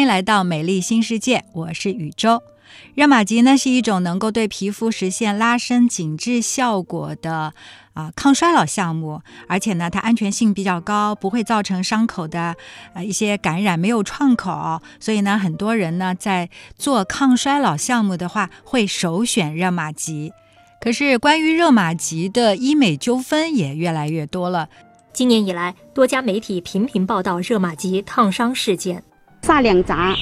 欢迎来到美丽新世界，我是宇宙。热玛吉呢是一种能够对皮肤实现拉伸紧致效果的啊抗衰老项目，而且呢它安全性比较高，不会造成伤口的呃一些感染，没有创口，所以呢很多人呢在做抗衰老项目的话会首选热玛吉。可是关于热玛吉的医美纠纷也越来越多了。今年以来，多家媒体频频报道热玛吉烫伤事件，撒两闸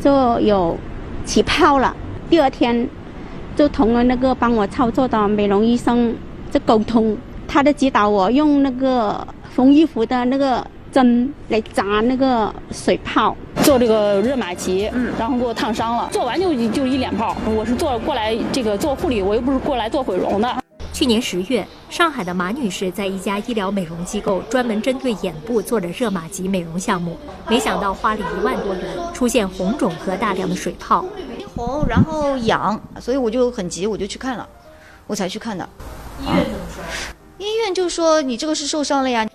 就有起泡了。第二天，就同了那个帮我操作的美容医生就沟通，他的指导我用那个缝衣服的那个针来扎那个水泡，做这个热玛吉，嗯，然后给我烫伤了，做完就就一脸泡。我是做过来这个做护理，我又不是过来做毁容的。去年十月，上海的马女士在一家医疗美容机构专门针对眼部做了热玛吉美容项目，没想到花了一万多元，出现红肿和大量的水泡。红，然后痒，所以我就很急，我就去看了，我才去看的。医院怎么说？医院就说你这个是受伤了呀。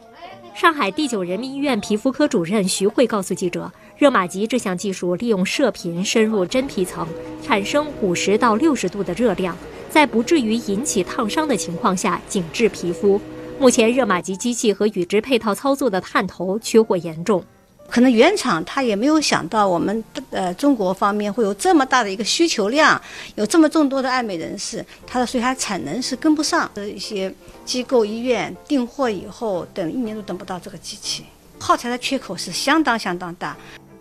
上海第九人民医院皮肤科主任徐慧告诉记者，热玛吉这项技术利用射频深入真皮层，产生五十到六十度的热量，在不至于引起烫伤的情况下紧致皮肤。目前，热玛吉机器和与之配套操作的探头缺货严重。可能原厂他也没有想到我们呃中国方面会有这么大的一个需求量，有这么众多的爱美人士，他的所以它产能是跟不上。的一些机构医院订货以后，等一年都等不到这个机器，耗材的缺口是相当相当大。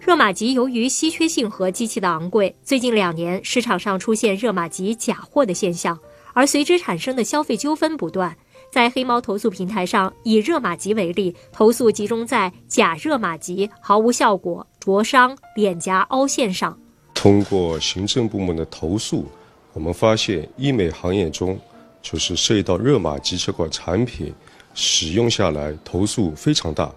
热玛吉由于稀缺性和机器的昂贵，最近两年市场上出现热玛吉假货的现象，而随之产生的消费纠纷不断。在黑猫投诉平台上，以热玛吉为例，投诉集中在假热玛吉毫无效果、灼伤、脸颊凹陷上。通过行政部门的投诉，我们发现医美行业中，就是涉及到热玛吉这款产品使用下来，投诉非常大，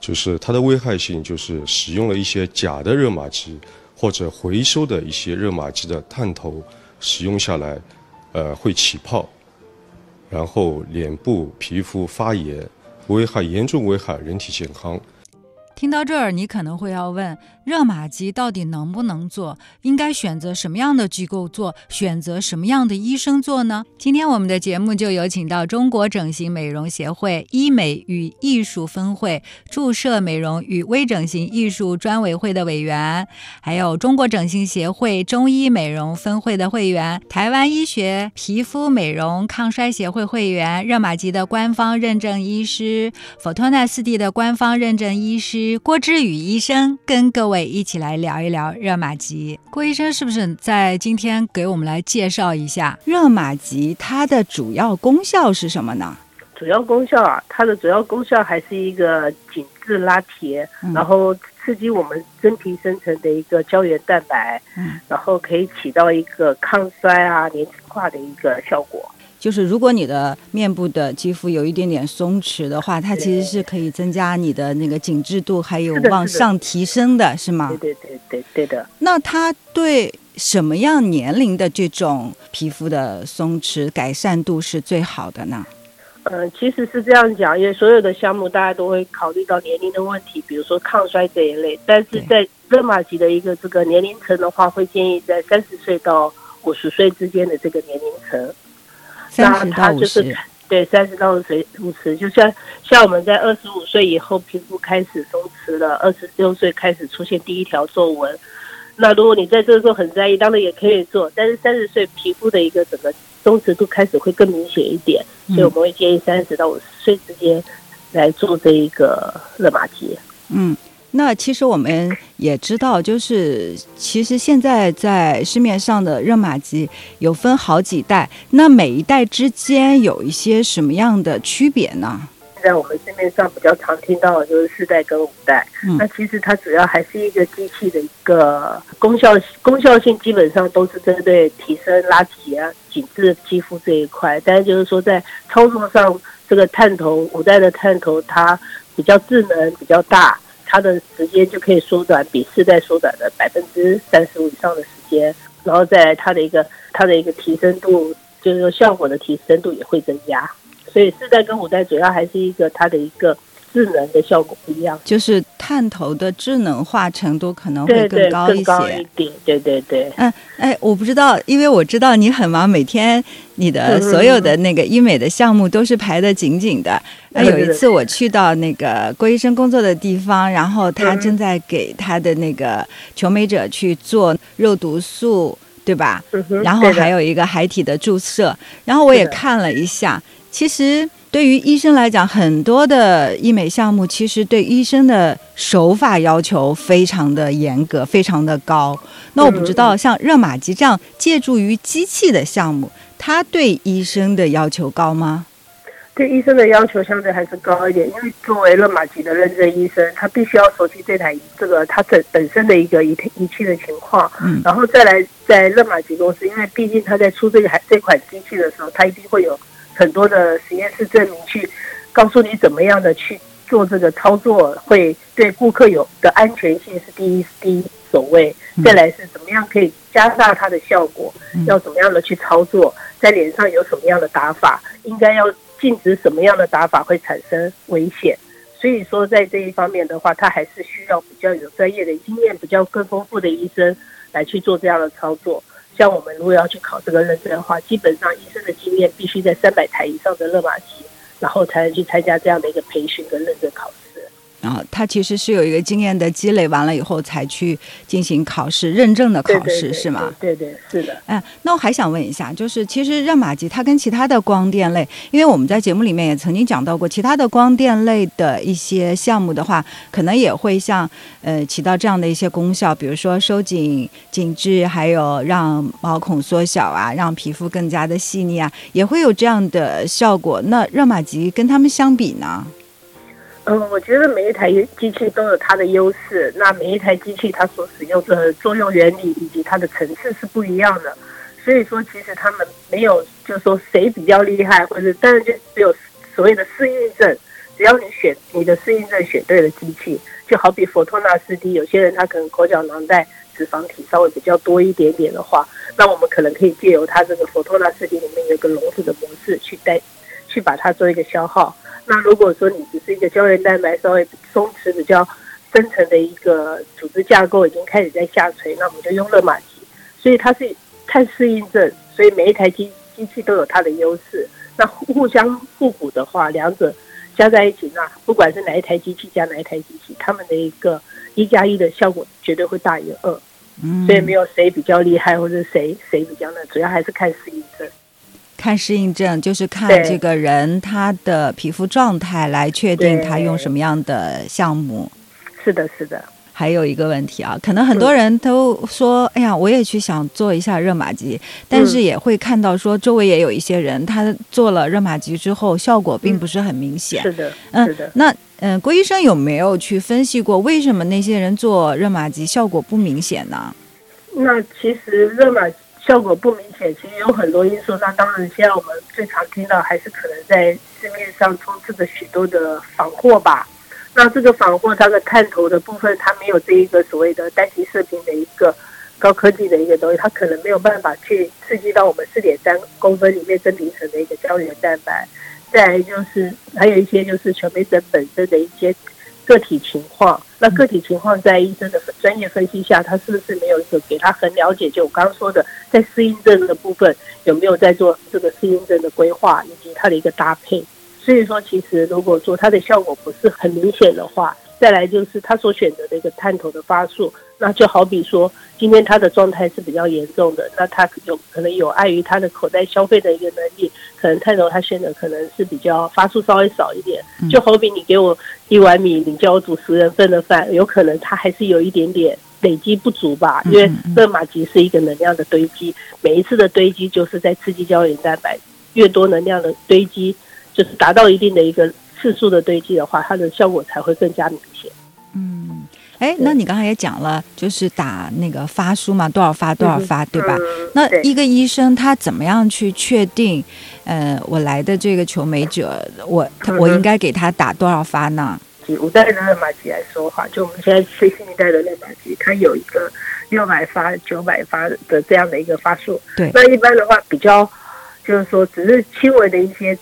就是它的危害性，就是使用了一些假的热玛吉或者回收的一些热玛吉的探头，使用下来，呃，会起泡。然后脸部皮肤发炎，危害严重危害人体健康。听到这儿，你可能会要问。热玛吉到底能不能做？应该选择什么样的机构做？选择什么样的医生做呢？今天我们的节目就有请到中国整形美容协会医美与艺术分会注射美容与微整形艺术专委会的委员，还有中国整形协会中医美容分会的会员，台湾医学皮肤美容抗衰协会会员，热玛吉的官方认证医师，佛托纳四 D 的官方认证医师郭之宇医生，跟各位。一起来聊一聊热玛吉。郭医生是不是在今天给我们来介绍一下热玛吉它的主要功效是什么呢？主要功效啊，它的主要功效还是一个紧致拉提，然后刺激我们真皮生成的一个胶原蛋白，然后可以起到一个抗衰啊、年轻化的一个效果。就是如果你的面部的肌肤有一点点松弛的话，它其实是可以增加你的那个紧致度，还有往上提升的，是吗？对对对对对的。那它对什么样年龄的这种皮肤的松弛改善度是最好的呢？嗯，其实是这样讲，因为所有的项目大家都会考虑到年龄的问题，比如说抗衰这一类，但是在热玛吉的一个这个年龄层的话，会建议在三十岁到五十岁之间的这个年龄层。那它就是对三十到五十，五十就像像我们在二十五岁以后皮肤开始松弛了，二十六岁开始出现第一条皱纹。那如果你在这个时候很在意，当然也可以做，但是三十岁皮肤的一个整个松弛度开始会更明显一点，所以我们会建议三十到五十岁之间来做这一个热玛吉。嗯。那其实我们也知道，就是其实现在在市面上的热玛吉有分好几代，那每一代之间有一些什么样的区别呢？现在我们市面上比较常听到的就是四代跟五代，那其实它主要还是一个机器的一个功效，功效性基本上都是针对提升拉提啊、紧致肌肤这一块，但是就是说在操作上，这个探头五代的探头它比较智能，比较大。它的时间就可以缩短，比四代缩短的百分之三十五以上的时间，然后在它的一个它的一个提升度，就是说效果的提升度也会增加。所以四代跟五代主要还是一个它的一个智能的效果不一样，就是探头的智能化程度可能会更高些一。点，对对对。嗯，哎，我不知道，因为我知道你很忙，每天你的嗯所有的那个医美的项目都是排得紧紧的。那有一次我去到那个郭医生工作的地方，然后他嗯正在给他的那个求美者去做肉毒素，对吧？嗯哼然后还有一个海体的注射，然后我也看了一下，其实。对于医生来讲，很多的医美项目其实对医生的手法要求非常的严格，非常的高。那我不知道，像热玛吉这样借助于机器的项目，它对医生的要求高吗？对医生的要求相对还是高一点，因为作为热玛吉的认证医生，他必须要熟悉这台这个他本本身的一个仪仪器的情况，嗯然后再来在热玛吉公司，因为毕竟他在出这个还这款机器的时候，他一定会有很多的实验室证明去告诉你怎么样的去做这个操作，会对顾客有的安全性是第一第一首位，再来是怎么样可以加大它的效果，要怎么样的去操作，在脸上有什么样的打法，应该要禁止什么样的打法会产生危险。所以说，在这一方面的话，他还是需要比较有专业的经验、比较更丰富的医生来去做这样的操作。像我们如果要去考这个认证的话，基本上医生的经验必须在三百台以上的热玛吉，然后才能去参加这样的一个培训跟认证考试。然后它其实是有一个经验的积累，完了以后才去进行考试认证的考试，对对对是吗？对对，是的。哎，那我还想问一下，就是其实热玛吉它跟其他的光电类，因为我们在节目里面也曾经讲到过，其他的光电类的一些项目的话，可能也会像呃起到这样的一些功效，比如说收紧紧致，还有让毛孔缩小啊，让皮肤更加的细腻啊，也会有这样的效果。那热玛吉跟他们相比呢？嗯，我觉得每一台机器都有它的优势，那每一台机器它所使用的作用原理以及它的层次是不一样的，所以说其实他们没有就是说谁比较厉害，或者当然就只有所谓的适应症，只要你选你的适应症选对了机器，就好比佛托纳斯 D，有些人他可能口角囊袋脂肪体稍微比较多一点点的话，那我们可能可以借由它这个佛托纳斯 D 里面有个笼子的模式去带去把它做一个消耗。那如果说你只是一个胶原蛋白稍微松弛、比较深层的一个组织架构已经开始在下垂，那我们就用热玛吉。所以它是看适应症，所以每一台机机器都有它的优势。那互互相互补的话，两者加在一起，那不管是哪一台机器加哪一台机器，他们的一个一加一的效果绝对会大于二。嗯，所以没有谁比较厉害，或者谁谁比较那，主要还是看适应症。看适应症就是看这个人他的皮肤状态来确定他用什么样的项目。是的，是的。还有一个问题啊，可能很多人都说，哎呀，我也去想做一下热玛吉，但是也会看到说，周围也有一些人，他做了热玛吉之后，效果并不是很明显。是的，是嗯的，。那嗯，郭医生有没有去分析过，为什么那些人做热玛吉效果不明显呢？那其实热玛效果不明显，其实有很多因素。那当然，现在我们最常听到还是可能在市面上充斥着许多的仿货吧。那这个仿货它的探头的部分，它没有这一个所谓的单极射频的一个高科技的一个东西，它可能没有办法去刺激到我们四点三公分里面真皮层的一个胶原蛋白。再来就是还有一些就是全媒诊本身的一些个体情况。那个体情况在医生的专业分析下，他是不是没有一个给他很了解？就我刚刚说的，在适应症的部分有没有在做这个适应症的规划以及它的一个搭配？所以说，其实如果说它的效果不是很明显的话，再来就是他所选择的一个探头的发数，那就好比说，今天他的状态是比较严重的，那他有可能有碍于他的口袋消费的一个能力，可能探头他选的可能是比较发数稍微少一点，就好比你给我一碗米，你叫我煮十人份的饭，有可能他还是有一点点累积不足吧，因为热玛吉是一个能量的堆积，每一次的堆积就是在刺激胶原蛋白，越多能量的堆积，就是达到一定的一个次数的堆积的话，它的效果才会更加明显。嗯，哎，那你刚才也讲了，就是打那个发书嘛，多少发多少发，对吧？嗯那一个医生他怎么样去确定，呃，我来的这个求美者，我他我应该给他打多少发呢？以五代的热玛吉来说的话，就我们现在最新一代的热玛吉，它有一个六百发、九百发的这样的一个发数。对那一般的话，比较就是说，只是轻微的一些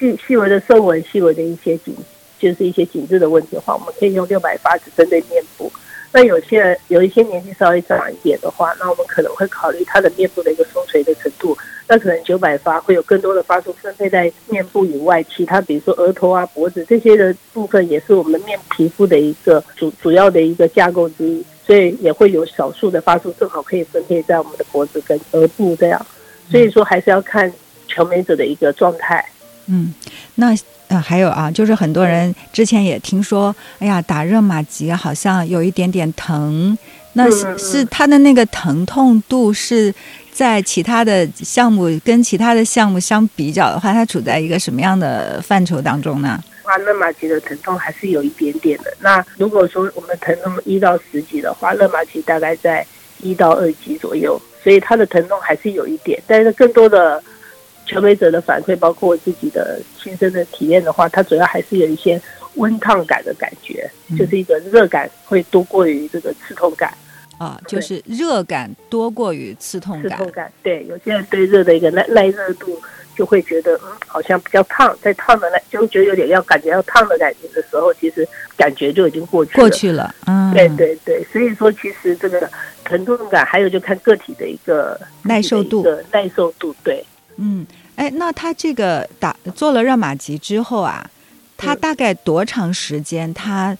细细微的皱纹、细微的一些紧就是一些紧致的问题的话，我们可以用六百发只针对面部。那有些人有一些年纪稍微长一点的话，那我们可能会考虑他的面部的一个松垂的程度。那可能九百发会有更多的发数分配在面部以外，其他比如说额头啊、脖子这些的部分，也是我们面皮肤的一个主主要的一个架构之一，所以也会有少数的发数正好可以分配在我们的脖子跟额部这样。所以说还是要看求美者的一个状态。嗯，那。呃，还有啊，就是很多人之前也听说，哎呀，打热玛吉好像有一点点疼，那是是它的那个疼痛度是在其他的项目跟其他的项目相比较的话，它处在一个什么样的范畴当中呢？话热玛吉的疼痛还是有一点点的。那如果说我们疼痛一到十级的话，热玛吉大概在一到二级左右，所以它的疼痛还是有一点，但是更多的。求美者的反馈，包括我自己的亲身的体验的话，它主要还是有一些温烫感的感觉，就是一个热感会多过于这个刺痛感啊，就是热感多过于刺痛感。刺痛感，对，有些人对热的一个耐耐热度就会觉得，嗯，好像比较烫，在烫的那就觉得有点要感觉要烫的感觉的时候，其实感觉就已经过去过去了。嗯，对对对，所以说其实这个疼痛感还有就看个体的一个耐受度，耐受度，对。嗯，哎，那他这个打做了热玛吉之后啊，他大概多长时间，他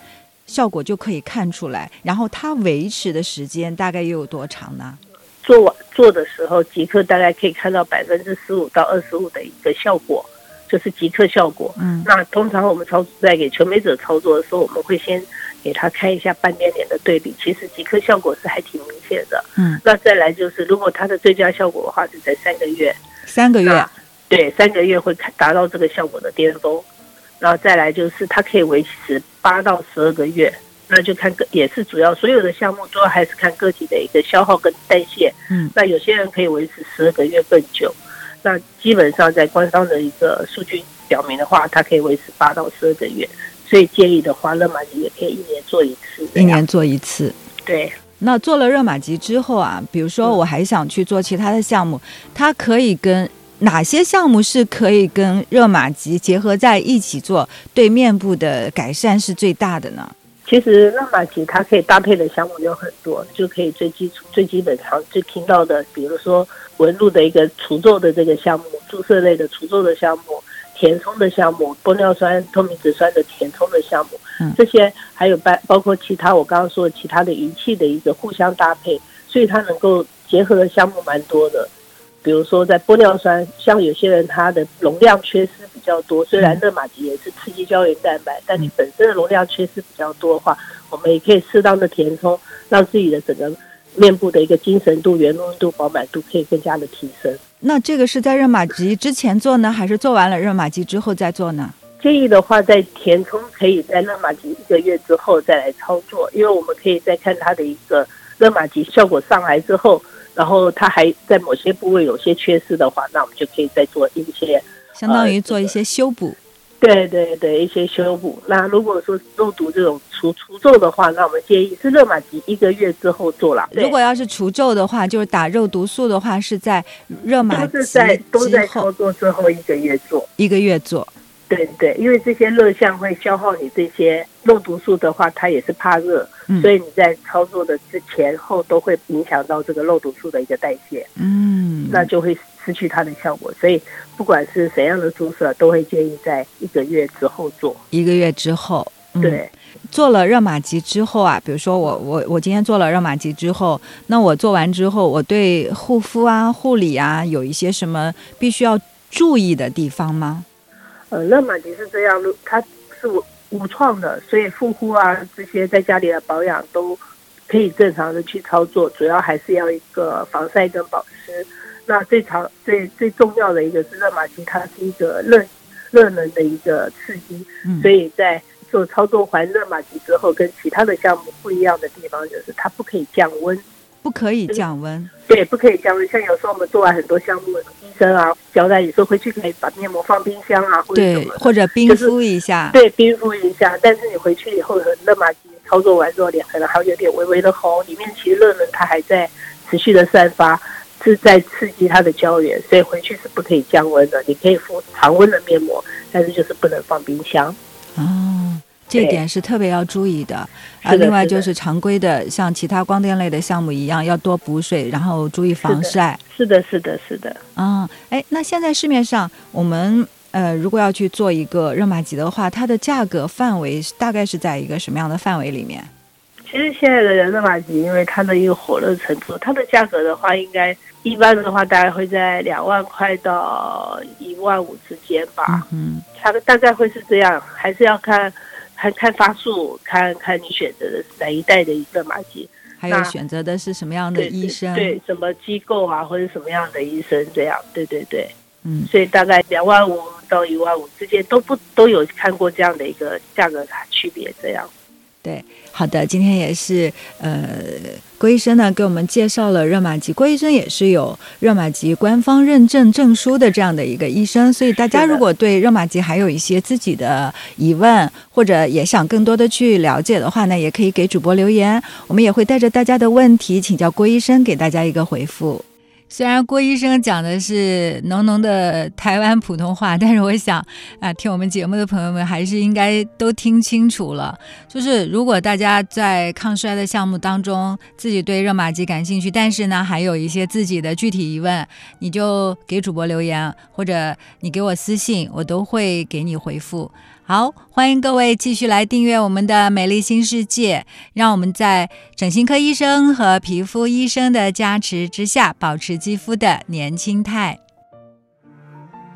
效果就可以看出来？然后他维持的时间大概又有多长呢？做完做的时候，即刻大概可以看到百分之十五到二十五的一个效果，就是即刻效果。嗯，那通常我们操作在给求美者操作的时候，我们会先给他看一下半边脸的对比，其实即刻效果是还挺明显的。嗯，那再来就是，如果他的最佳效果的话，是在三个月。三个月，对，三个月会达到这个效果的巅峰，然后再来就是它可以维持八到十二个月，那就看个也是主要所有的项目主要还是看个体的一个消耗跟代谢，嗯，那有些人可以维持十二个月更久，那基本上在官方的一个数据表明的话，它可以维持八到十二个月，所以建议的话，热玛吉也可以一年做一次，一年做一次，对。那做了热玛吉之后啊，比如说我还想去做其他的项目，它可以跟哪些项目是可以跟热玛吉结合在一起做，对面部的改善是最大的呢？其实热玛吉它可以搭配的项目有很多，就可以最基础、最基本常最听到的，比如说纹路的一个除皱的这个项目，注射类的除皱的项目。填充的项目，玻尿酸、透明质酸的填充的项目，这些还有包包括其他我刚刚说的其他的仪器的一个互相搭配，所以它能够结合的项目蛮多的。比如说在玻尿酸，像有些人他的容量缺失比较多，虽然热玛吉也是刺激胶原蛋白，但你本身的容量缺失比较多的话，我们也可以适当的填充，让自己的整个面部的一个精神度、圆润度、饱满度可以更加的提升。那这个是在热玛吉之前做呢，还是做完了热玛吉之后再做呢？建议的话，在填充可以在热玛吉一个月之后再来操作，因为我们可以再看它的一个热玛吉效果上来之后，然后它还在某些部位有些缺失的话，那我们就可以再做一些，相当于做一些修补。对对对，一些修补。那如果说肉毒这种除除皱的话，那我们建议是热玛吉一个月之后做了。如果要是除皱的话，就是打肉毒素的话，是在热玛吉都是在都在操作之后一个月做，一个月做。对对，因为这些热象会消耗你这些肉毒素的话，它也是怕热，所以你在操作的之前后都会影响到这个肉毒素的一个代谢。嗯，那就会。失去它的效果，所以不管是怎样的注射，都会建议在一个月之后做。一个月之后，对，做了热玛吉之后啊，比如说我我我今天做了热玛吉之后，那我做完之后，我对护肤啊、护理啊，有一些什么必须要注意的地方吗？呃，热玛吉是这样，它是无创的，所以护肤啊这些在家里的保养都可以正常的去操作，主要还是要一个防晒跟保湿。那最常最最重要的一个是热玛吉，它是一个热热能的一个刺激，所以在做操作环热玛吉之后，跟其他的项目不一样的地方就是它不可以降温，不可以降温，对，不可以降温。像有时候我们做完很多项目，医生啊交代你说回去可以把面膜放冰箱啊，或者什么，或者冰敷一下，对，冰敷一下。但是你回去以后，热玛吉操作完之后，脸可能还有点微微的红，里面其实热能它还在持续的散发。是在刺激它的胶原，所以回去是不可以降温的。你可以敷常温的面膜，但是就是不能放冰箱。哦，这一点是特别要注意的。啊，另外就是常规的，像其他光电类的项目一样，要多补水，然后注意防晒。是的，是的，是的。啊，哎，那现在市面上我们呃，如果要去做一个热玛吉的话，它的价格范围大概是在一个什么样的范围里面？其实现在的热玛吉，因为它的一个火热程度，它的价格的话，应该一般的话，大概会在两万块到一万五之间吧。嗯，它大概会是这样，还是要看看看发数，看看你选择的是哪一代的一个马吉，还有选择的是什么样的医生？对什么机构啊，或者什么样的医生这样，对对对。嗯，所以大概两万五到一万五之间都不都有看过这样的一个价格差区别，这样。对，好的，今天也是呃，郭医生呢给我们介绍了热玛吉。郭医生也是有热玛吉官方认证证书的这样的一个医生，所以大家如果对热玛吉还有一些自己的疑问，或者也想更多的去了解的话呢，也可以给主播留言，我们也会带着大家的问题请教郭医生，给大家一个回复。虽然郭医生讲的是浓浓的台湾普通话，但是我想啊，听我们节目的朋友们还是应该都听清楚了。就是如果大家在抗衰的项目当中，自己对热玛吉感兴趣，但是呢还有一些自己的具体疑问，你就给主播留言，或者你给我私信，我都会给你回复。好，欢迎各位继续来订阅我们的美丽新世界，让我们在整形科医生和皮肤医生的加持之下，保持肌肤的年轻态。